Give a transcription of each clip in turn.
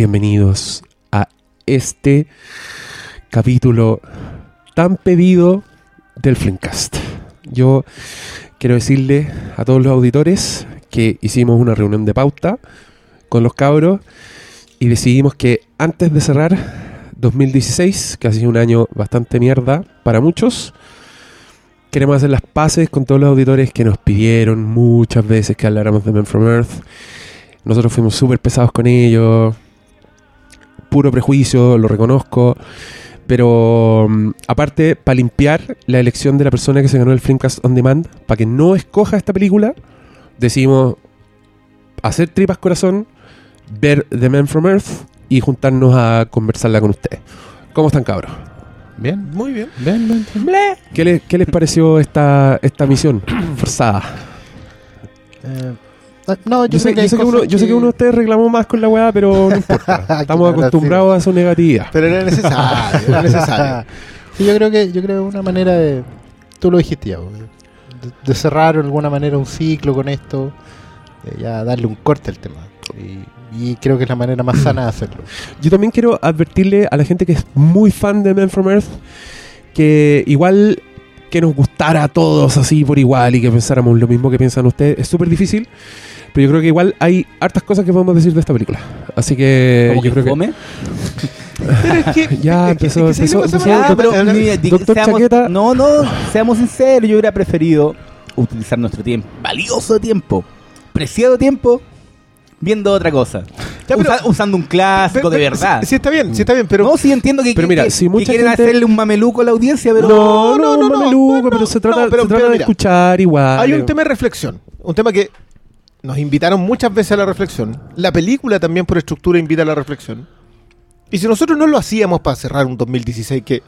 bienvenidos a este capítulo tan pedido del Flimcast. Yo quiero decirle a todos los auditores que hicimos una reunión de pauta con los cabros y decidimos que antes de cerrar 2016, que ha sido un año bastante mierda para muchos, queremos hacer las paces con todos los auditores que nos pidieron muchas veces que habláramos de Men from Earth. Nosotros fuimos súper pesados con ellos, puro prejuicio, lo reconozco. Pero mm, aparte, para limpiar la elección de la persona que se ganó el Filmcast On Demand, para que no escoja esta película, decidimos hacer tripas corazón, ver The Man from Earth y juntarnos a conversarla con ustedes. ¿Cómo están, cabros? Bien. Muy bien. Bien, bien. bien. ¿Qué, le- qué les pareció esta, esta misión forzada? Eh, no, Yo, sé, que yo hay sé que uno, yo sé que uno de ustedes reclamó más con la weá, pero no importa. Estamos acostumbrados a su negatividad. Pero era necesario, era necesario. Sí, yo creo que yo creo una manera de tú lo dijiste ya, de, de cerrar de alguna manera un ciclo con esto, de ya darle un corte al tema. Y, y creo que es la manera más sana de hacerlo. Yo también quiero advertirle a la gente que es muy fan de Men from Earth que igual que nos gustara a todos así por igual y que pensáramos lo mismo que piensan ustedes es súper difícil. Pero yo creo que igual hay hartas cosas que podemos decir de esta película. Así que ¿Cómo yo que creo que? Pero es que, Ya que- empezó- es que ¿sabes empezó- lo que Ah, pero hablar- mira, di- Doctor seamos- Chaqueta. No, no, seamos sinceros, yo hubiera preferido utilizar nuestro tiempo, valioso tiempo, preciado tiempo, viendo otra cosa. Ya, pero- Usa- usando un clásico pero- de verdad. Sí, sí está bien, sí está bien, pero no, sí entiendo que, Pero que- mira, que- si que mucha quieren gente- hacerle un mameluco a la audiencia, pero no, no, no, no, no, mameluco, no, pero se trata, no, pero- se trata pero de mira, escuchar igual. hay un tema de reflexión. Un tema que nos invitaron muchas veces a la reflexión. La película también por estructura invita a la reflexión. Y si nosotros no lo hacíamos para cerrar un 2016 que,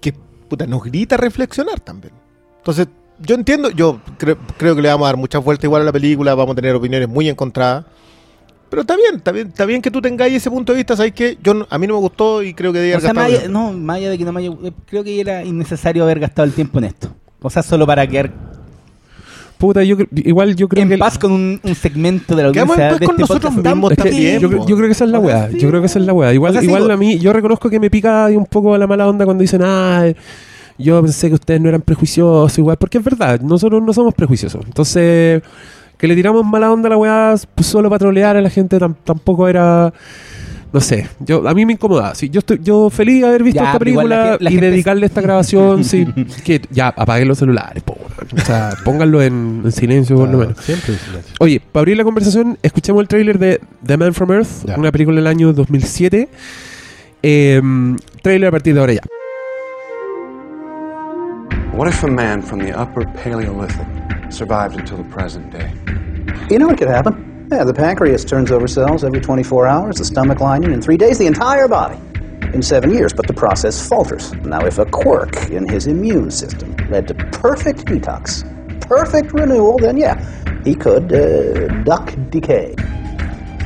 que puta, nos grita reflexionar también. Entonces, yo entiendo, yo cre- creo que le vamos a dar muchas vueltas igual a la película, vamos a tener opiniones muy encontradas. Pero está bien, está bien, está bien que tú tengáis ese punto de vista, ¿sabes qué? Yo a mí no me gustó y creo que debía O sea, más allá, no, más allá de que no me haya- creo que era innecesario haber gastado el tiempo en esto. O sea, solo para quedar Puta, yo igual yo creo en que paz con un, un segmento de la audiencia en paz de con este nosotros podcast mismos Es que también, yo, creo que esa es la weá. Yo creo que esa es la weá. Igual, O sea, sí, igual a mí, yo reconozco que me pica un poco la mala onda cuando dicen, ah, yo pensé que ustedes no eran prejuiciosos, igual, porque es verdad, nosotros no somos prejuiciosos. Entonces, que le tiramos mala onda a la weá pues, solo para trolear a la gente tam- tampoco era. No sé, yo a mí me incomoda. Sí, yo estoy yo feliz de haber visto Ya, esta igual la película gen- la y gente- dedicarle esta grabación. sí, que ya apaguen los celulares, po. O sea, pónganlo en, en silencio por lo menos. Siempre en silencio. Oye, para abrir la conversación, escuchemos el tráiler de The Man from Earth, Ya. una película del año 2007. Eh, tráiler a partir de ahora ya. What if a man from the upper Paleolithic survived until the present day? You know what could happen? Yeah, the pancreas turns over cells every 24 hours, the stomach lining in three days, the entire body in seven years, but the process falters. Now, if a quirk in his immune system led to perfect detox, perfect renewal, then yeah, he could uh, duck decay.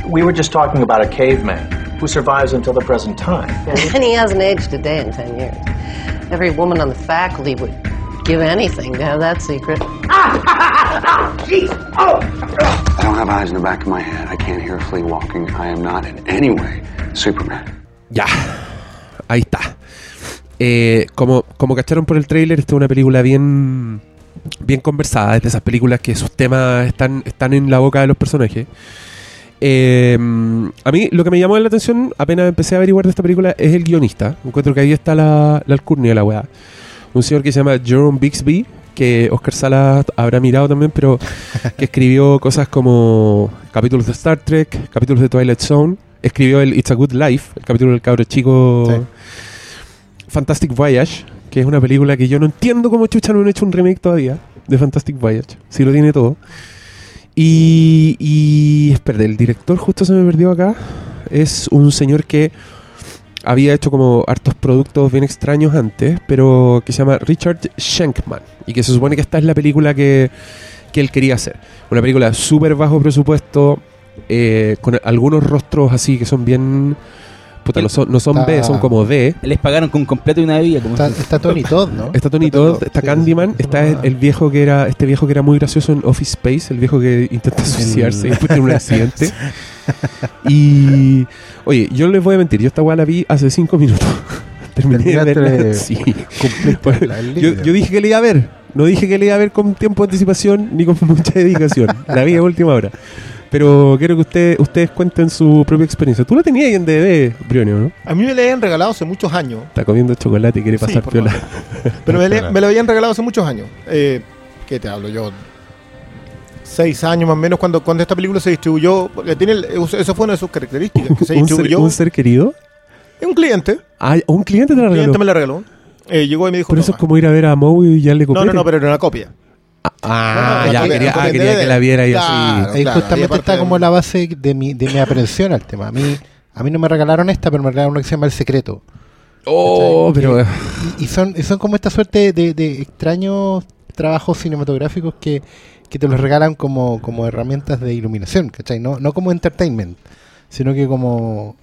We were just talking about a caveman who survives until the present time. And he hasn't aged a day in 10 years. Every woman on the faculty would give anything to have that secret. I don't have eyes in the back of my head. I can't hear a flea walking. I am not in any way Superman. Ya, ahí está. Eh, como, como cacharon por el tráiler, esta es una película bien, bien conversada. Es de esas películas que sus temas están, están en la boca de los personajes. Eh, a mí lo que me llamó la atención apenas empecé a averiguar de esta película es el guionista. Encuentro que ahí está la, la alcurnia de la weá. Un señor que se llama Jerome Bixby, que Oscar Salas habrá mirado también, pero que escribió cosas como capítulos de Star Trek, capítulos de Twilight Zone. Escribió el It's a Good Life, el capítulo del cabro chico Sí. Fantastic Voyage, que es una película que yo no entiendo cómo chucha no han hecho un remake todavía de Fantastic Voyage. Si lo tiene todo. Y, y espérate, el director justo se me perdió acá. Es un señor que había hecho como hartos productos bien extraños antes, pero que se llama Richard Schenkman. Y que se supone que esta es la película que, que él quería hacer. Una película súper bajo presupuesto, eh, con algunos rostros así que son bien... Puta, no son, no son Está- B, son como D. les pagaron con completo y una bebida. Como Está, está Tony Todd, ¿no? Está Tony Todd, está Sí. Candyman, está el, el viejo que era, este viejo que era muy gracioso en Office Space, el viejo que intenta suicidarse y después tiene un accidente. y, oye, yo les voy a mentir, yo esta weá la vi hace cinco minutos. Terminé de verla. de- Sí. Cumpliste la Yo, dije que le iba a ver. No dije que le iba a ver con tiempo de anticipación ni con mucha dedicación. La vi a última hora. Pero quiero que usted, ustedes cuenten su propia experiencia. Tú la tenías ahí en DVD, Brionio, ¿no? A mí me la habían regalado hace muchos años. Está comiendo chocolate y quiere Sí, pasar por piola. Pero me, la- habían regalado hace muchos años. Eh, ¿Qué te hablo yo? Seis años más o menos cuando, cuando esta película se distribuyó. Porque tiene el- eso fue una de sus características. Que se un, ser, distribuyó. un ser querido. un cliente. Ah, un cliente te la Un regaló. cliente me la regaló. Eh, llegó y me dijo. Pero eso es como ir a ver a Moe y ya le No, no, no, pero era una copia. Ah, No, ya no, quería, ah, quería que la viera y claro. así. Ahí claro, y justamente está como la base de mi, de mi aprensión al tema. A mí, a mí no me regalaron esta, pero me regalaron una que se llama El Secreto. Oh, pero. Y, y son, y son como esta suerte de, de extraños trabajos cinematográficos que, que te los regalan como, como herramientas de iluminación, ¿cachai? No, no como entertainment, sino que como...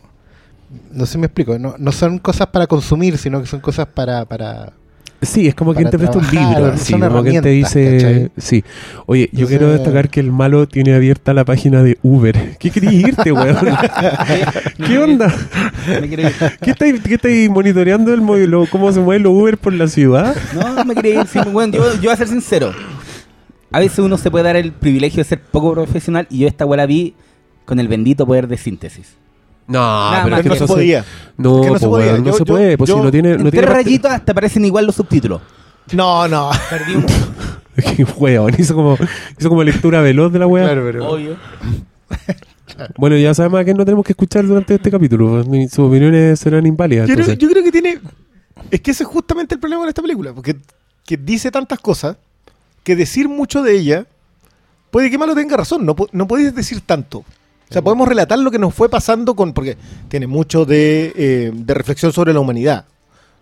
No sé si me explico, no, no son cosas para consumir, sino que son cosas para... para Sí, es como que para te presta un libro, así, son como que te herramientas, dice... ¿cachai? Sí. Oye, yo Entonces- quiero destacar que el malo tiene abierta la página de Uber. ¿Qué querías irte, weón? ¿Qué onda? Me quiero ir. ¿Qué estáis, qué estáis monitoreando el modelo? ¿Cómo se mueven los Uber por la ciudad? No, me quería ir. sí, bueno, yo, yo voy a ser sincero. A veces uno se puede dar el privilegio de ser poco profesional y yo esta weá la vi con el bendito poder de síntesis. No, Nada pero más es que no que se podía. No, Es que no se po, podía. no Yo- se yo- puede, pues yo- si no tiene... En No tiene rayitos hasta aparecen igual los subtítulos. No, no. Perdí un Qué weón, hizo como, hizo como lectura veloz de la weá. obvio. Bueno, ya sabemos a quién no tenemos que escuchar durante este capítulo. pues, Sus opiniones serán inválidas. Yo creo, entonces. yo creo que tiene. Es que ese es justamente el problema con esta película. Porque que dice tantas cosas que decir mucho de ella puede que malo tenga razón. No, no podéis decir tanto. O sea, podemos relatar lo que nos fue pasando con. Porque tiene mucho de, eh, de reflexión sobre la humanidad.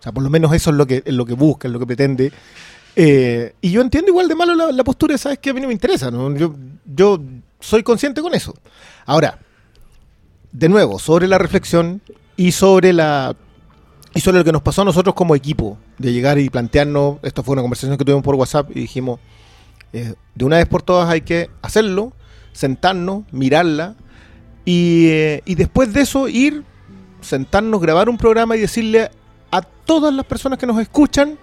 O sea, por lo menos eso es lo que, es lo que busca, es lo que pretende. Eh, y yo entiendo igual de malo la, la postura, ¿sabes? Que a mí no me interesa. ¿no? Yo, yo soy consciente con eso. Ahora, de nuevo, sobre la reflexión y sobre la y sobre lo que nos pasó a nosotros como equipo, de llegar y plantearnos, esto fue una conversación que tuvimos por WhatsApp y dijimos, eh, de una vez por todas hay que hacerlo, sentarnos, mirarla y, eh, y después de eso ir, sentarnos, grabar un programa y decirle a todas las personas que nos escuchan,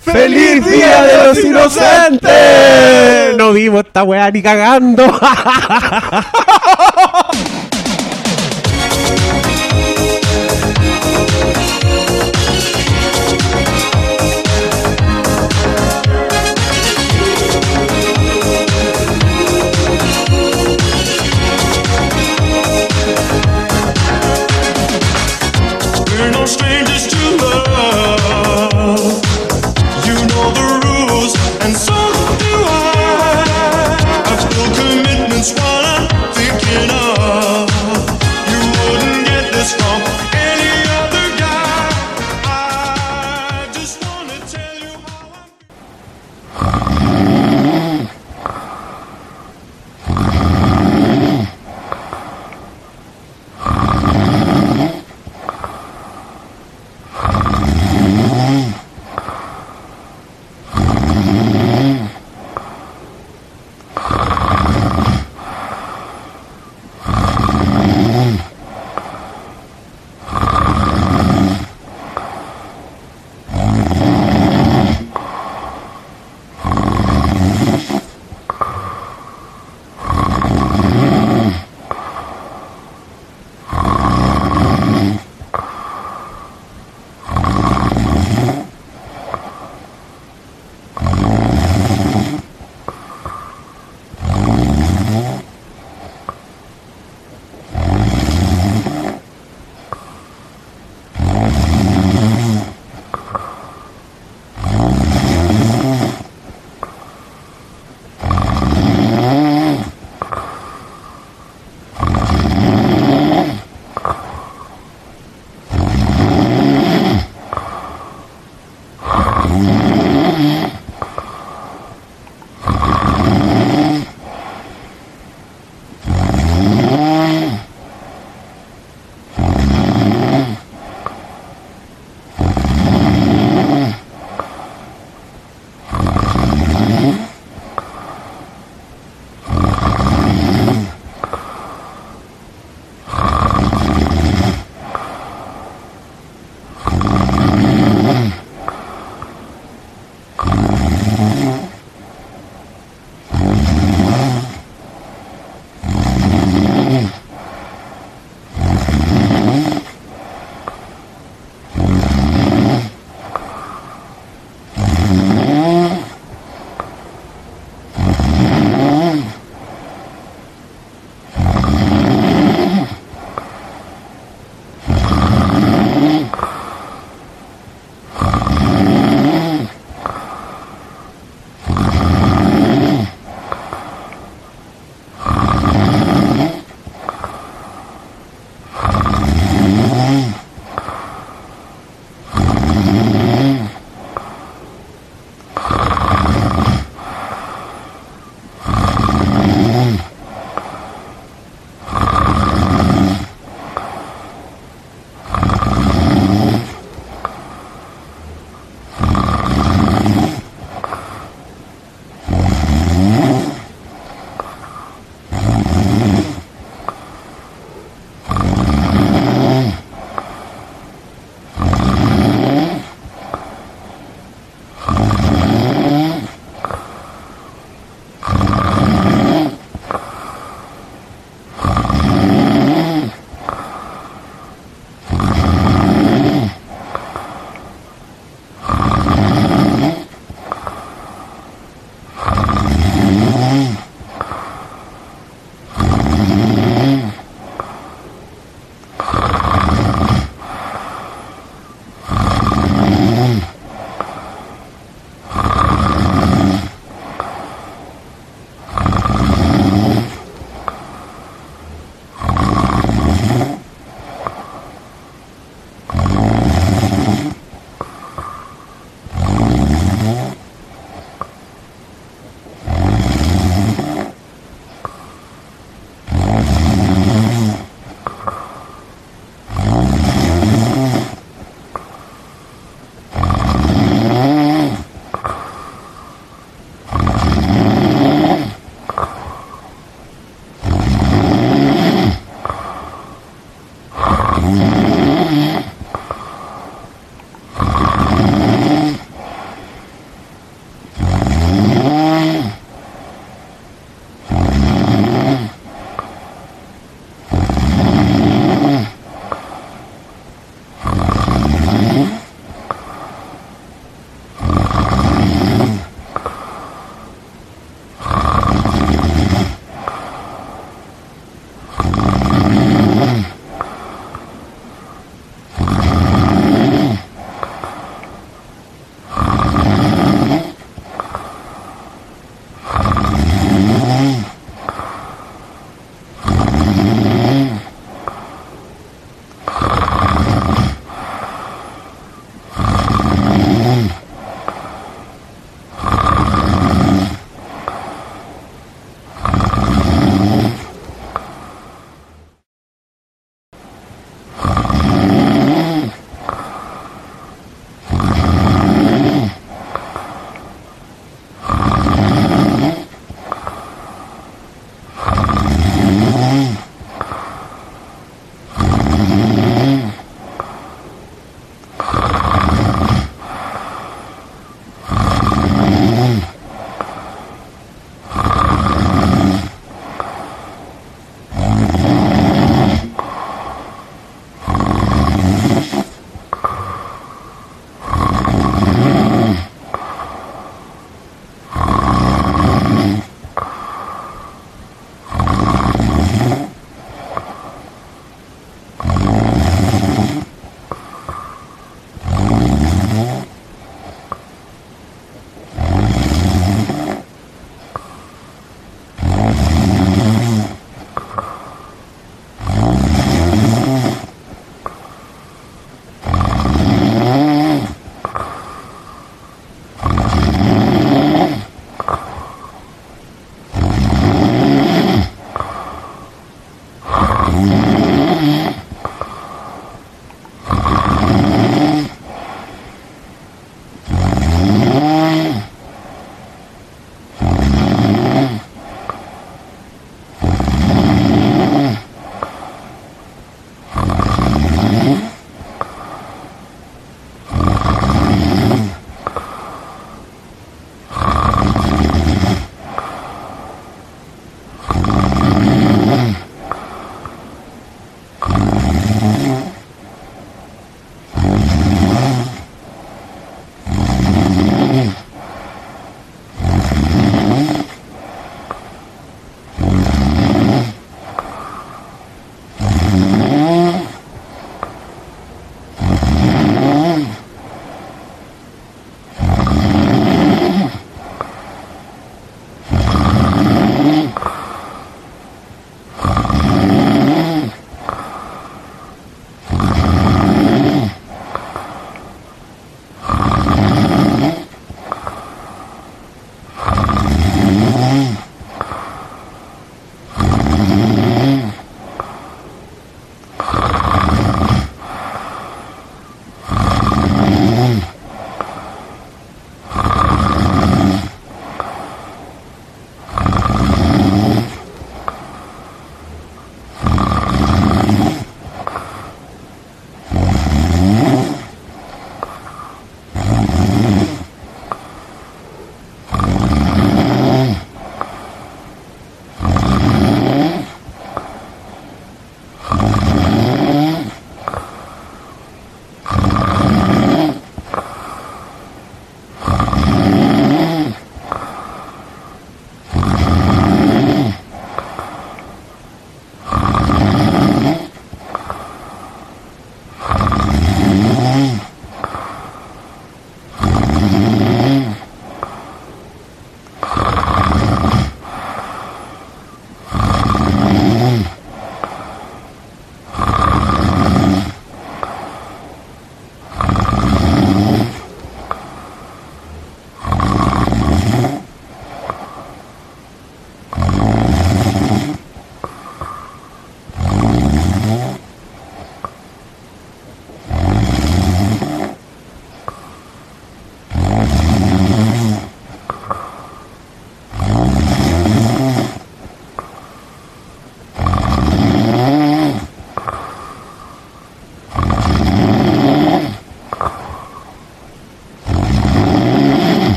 ¡Feliz Día de los Inocentes! No vimos esta weá ni cagando.